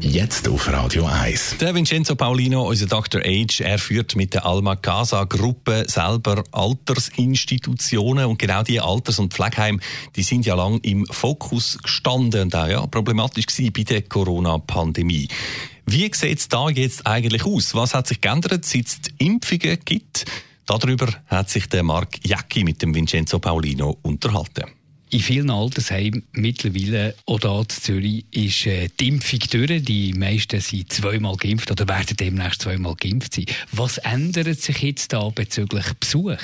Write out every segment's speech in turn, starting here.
Jetzt auf Radio 1. Der Vincenzo Paulino, unser Dr. Age, er führt mit der Alma Casa Gruppe selber Altersinstitutionen und genau die Alters- und Pflegeheime, die sind ja lang im Fokus gestanden und auch ja, problematisch gewesen bei der Corona-Pandemie. Wie sieht es da jetzt eigentlich aus? Was hat sich geändert, seit es Impfungen gibt? Darüber hat sich der Marc Jacki mit dem Vincenzo Paulino unterhalten. In vielen Altersheimen mittlerweile, auch hier in Zürich, ist äh, die Impfung durch. Die meisten sind zweimal geimpft oder werden demnächst zweimal geimpft sein. Was ändert sich jetzt da bezüglich Besuch?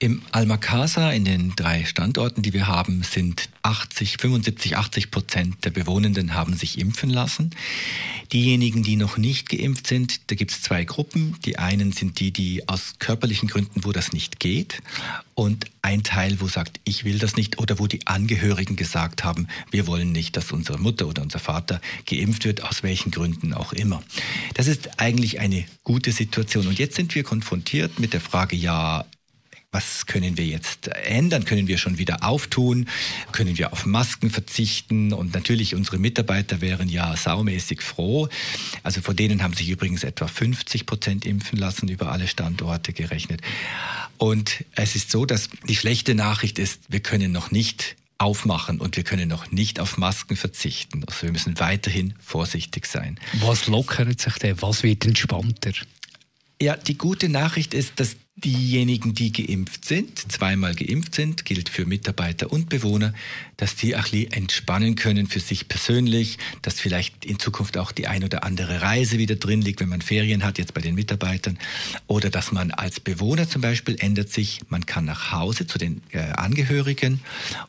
Im Almacasa, in den drei Standorten, die wir haben, sind 80, 75, 80 Prozent der Bewohnenden haben sich impfen lassen. Diejenigen, die noch nicht geimpft sind, da gibt es zwei Gruppen. Die einen sind die, die aus körperlichen Gründen, wo das nicht geht. Und ein Teil, wo sagt, ich will das nicht, oder wo die Angehörigen gesagt haben, wir wollen nicht, dass unsere Mutter oder unser Vater geimpft wird, aus welchen Gründen auch immer. Das ist eigentlich eine gute Situation. Und jetzt sind wir konfrontiert mit der Frage, ja, was können wir jetzt ändern? Können wir schon wieder auftun? Können wir auf Masken verzichten? Und natürlich unsere Mitarbeiter wären ja saumäßig froh. Also von denen haben sich übrigens etwa 50 Prozent impfen lassen, über alle Standorte gerechnet. Und es ist so, dass die schlechte Nachricht ist, wir können noch nicht aufmachen und wir können noch nicht auf Masken verzichten. Also wir müssen weiterhin vorsichtig sein. Was lockert sich denn? Was wird entspannter? Ja, die gute Nachricht ist, dass diejenigen, die geimpft sind, zweimal geimpft sind, gilt für Mitarbeiter und Bewohner, dass die bisschen entspannen können für sich persönlich, dass vielleicht in Zukunft auch die ein oder andere Reise wieder drin liegt, wenn man Ferien hat, jetzt bei den Mitarbeitern, oder dass man als Bewohner zum Beispiel ändert sich, man kann nach Hause zu den äh, Angehörigen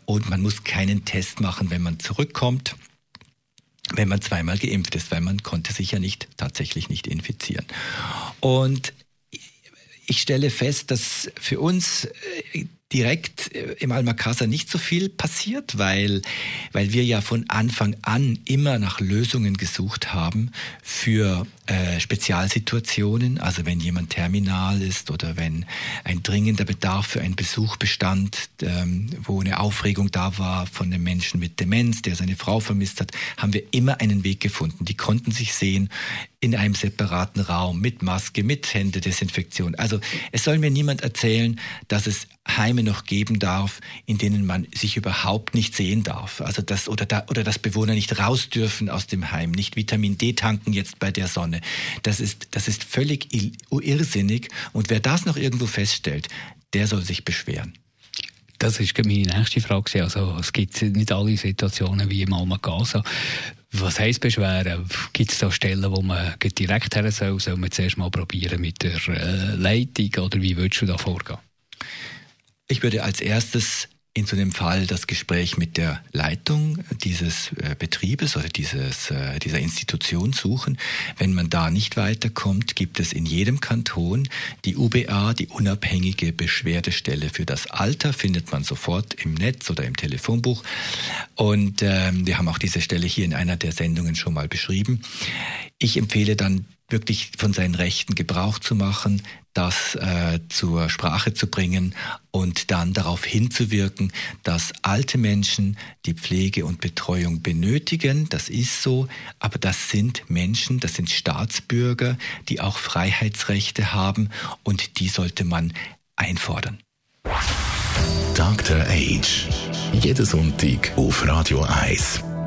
und man muss keinen Test machen, wenn man zurückkommt wenn man zweimal geimpft ist, weil man konnte sich ja nicht tatsächlich nicht infizieren. Und ich stelle fest, dass für uns äh, direkt äh, im Almacasa nicht so viel passiert, weil, weil wir ja von Anfang an immer nach Lösungen gesucht haben für äh, Spezialsituationen. Also wenn jemand terminal ist oder wenn ein dringender Bedarf für einen Besuch bestand, ähm, wo eine Aufregung da war von einem Menschen mit Demenz, der seine Frau vermisst hat, haben wir immer einen Weg gefunden. Die konnten sich sehen in einem separaten Raum mit Maske, mit Händedesinfektion. Also es soll mir niemand erzählen, dass es Heime noch geben darf, in denen man sich überhaupt nicht sehen darf. Also das oder da, oder dass Bewohner nicht raus dürfen aus dem Heim, nicht Vitamin D tanken jetzt bei der Sonne. Das ist das ist völlig irrsinnig und wer das noch irgendwo feststellt, der soll sich beschweren. Das ist meine nächste Frage. Also, es gibt nicht alle Situationen wie im Alma Gaza. Was heisst Beschweren? Gibt es da Stellen, wo man direkt her soll? Soll man zuerst mal probieren mit der äh, Leitung oder wie würdest du da vorgehen? Ich würde als erstes in so einem Fall das Gespräch mit der Leitung dieses äh, Betriebes oder dieses, äh, dieser Institution suchen. Wenn man da nicht weiterkommt, gibt es in jedem Kanton die UBA, die unabhängige Beschwerdestelle für das Alter, findet man sofort im Netz oder im Telefonbuch. Und ähm, wir haben auch diese Stelle hier in einer der Sendungen schon mal beschrieben. Ich empfehle dann wirklich von seinen Rechten Gebrauch zu machen, das äh, zur Sprache zu bringen und dann darauf hinzuwirken, dass alte Menschen die Pflege und Betreuung benötigen. Das ist so, aber das sind Menschen, das sind Staatsbürger, die auch Freiheitsrechte haben und die sollte man einfordern. Dr. Age. Jeden Sonntag auf Radio 1.